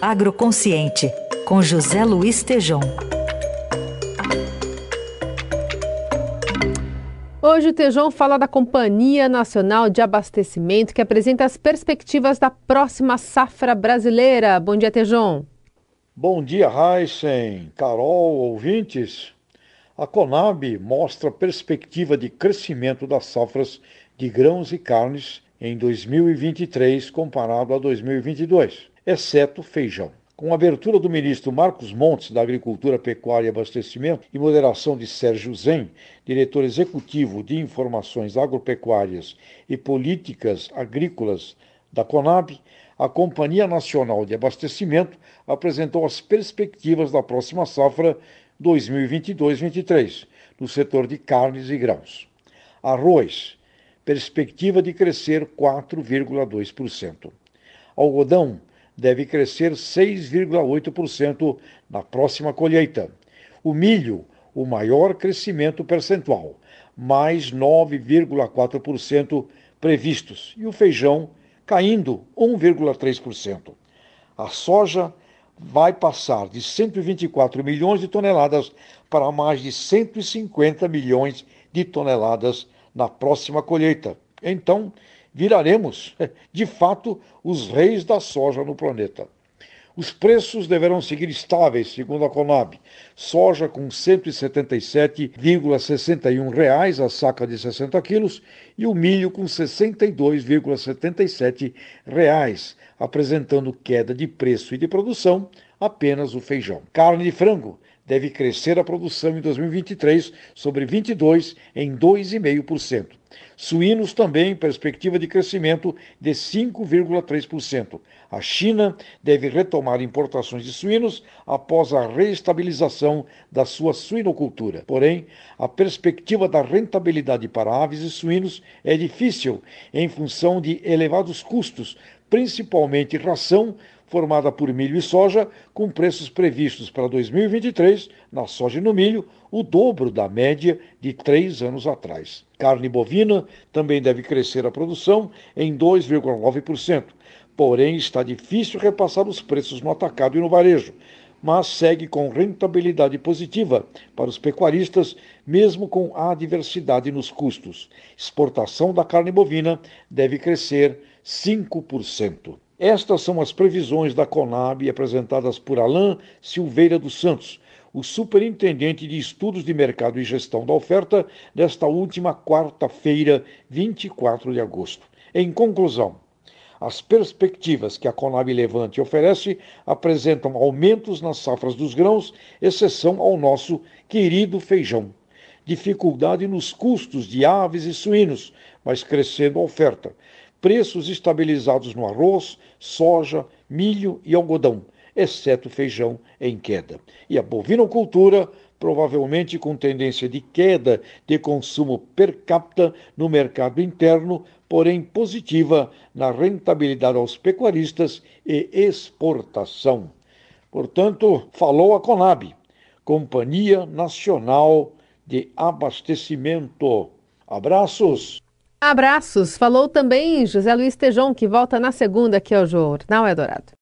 Agroconsciente, com José Luiz Tejom. Hoje o Tejão fala da Companhia Nacional de Abastecimento, que apresenta as perspectivas da próxima safra brasileira. Bom dia, Tejão. Bom dia, Heisen, Carol, ouvintes. A Conab mostra perspectiva de crescimento das safras de grãos e carnes em 2023 comparado a 2022, exceto feijão. Com a abertura do ministro Marcos Montes da Agricultura, Pecuária e Abastecimento e moderação de Sérgio Zen, diretor executivo de Informações Agropecuárias e Políticas Agrícolas da Conab, a Companhia Nacional de Abastecimento apresentou as perspectivas da próxima safra 2022-23 no setor de carnes e grãos. Arroz, perspectiva de crescer 4,2%. Algodão, deve crescer 6,8% na próxima colheita. O milho, o maior crescimento percentual, mais 9,4% previstos, e o feijão caindo 1,3%. A soja vai passar de 124 milhões de toneladas para mais de 150 milhões de toneladas na próxima colheita. Então, viraremos, de fato, os reis da soja no planeta. Os preços deverão seguir estáveis, segundo a Conab. Soja com 177,61 reais a saca de 60 quilos e o milho com 62,77 reais, apresentando queda de preço e de produção apenas o feijão. Carne de frango deve crescer a produção em 2023 sobre 22 em 2,5%. Suínos também perspectiva de crescimento de 5,3%. A China deve retomar importações de suínos após a reestabilização da sua suinocultura. Porém, a perspectiva da rentabilidade para aves e suínos é difícil em função de elevados custos, principalmente ração, formada por milho e soja, com preços previstos para 2023, na soja e no milho, o dobro da média de três anos atrás. Carne bovina também deve crescer a produção em 2,9%, porém está difícil repassar os preços no atacado e no varejo mas segue com rentabilidade positiva para os pecuaristas, mesmo com a adversidade nos custos. Exportação da carne bovina deve crescer 5%. Estas são as previsões da Conab apresentadas por Alain Silveira dos Santos, o superintendente de estudos de mercado e gestão da oferta, desta última quarta-feira, 24 de agosto. Em conclusão, as perspectivas que a Conab Levante oferece apresentam aumentos nas safras dos grãos, exceção ao nosso querido feijão. Dificuldade nos custos de aves e suínos, mas crescendo a oferta preços estabilizados no arroz, soja, milho e algodão, exceto feijão em queda. E a bovinocultura, provavelmente com tendência de queda de consumo per capita no mercado interno, porém positiva na rentabilidade aos pecuaristas e exportação. Portanto, falou a Conab, Companhia Nacional de Abastecimento. Abraços! Abraços. Falou também José Luiz Tejon, que volta na segunda aqui ao Jornal Eldorado.